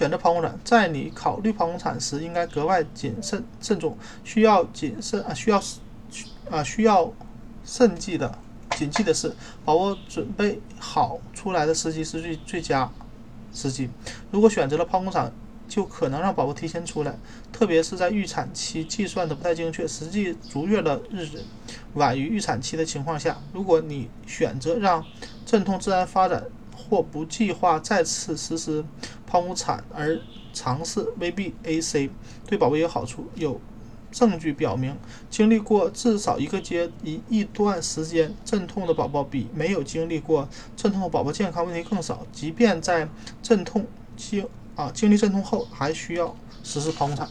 选择剖宫产，在你考虑剖宫产时，应该格外谨慎慎重，需要谨慎啊，需要啊需要慎记的谨记的是，宝宝准备好出来的时机是最最佳时机。如果选择了剖宫产，就可能让宝宝提前出来，特别是在预产期计算的不太精确，实际足月的日子晚于预产期的情况下，如果你选择让阵痛自然发展。或不计划再次实施剖宫产而尝试 VBAC，对宝宝有好处。有证据表明，经历过至少一个阶一一段时间阵痛的宝宝，比没有经历过阵痛的宝宝健康问题更少。即便在阵痛经啊经历阵痛后，还需要实施剖宫产。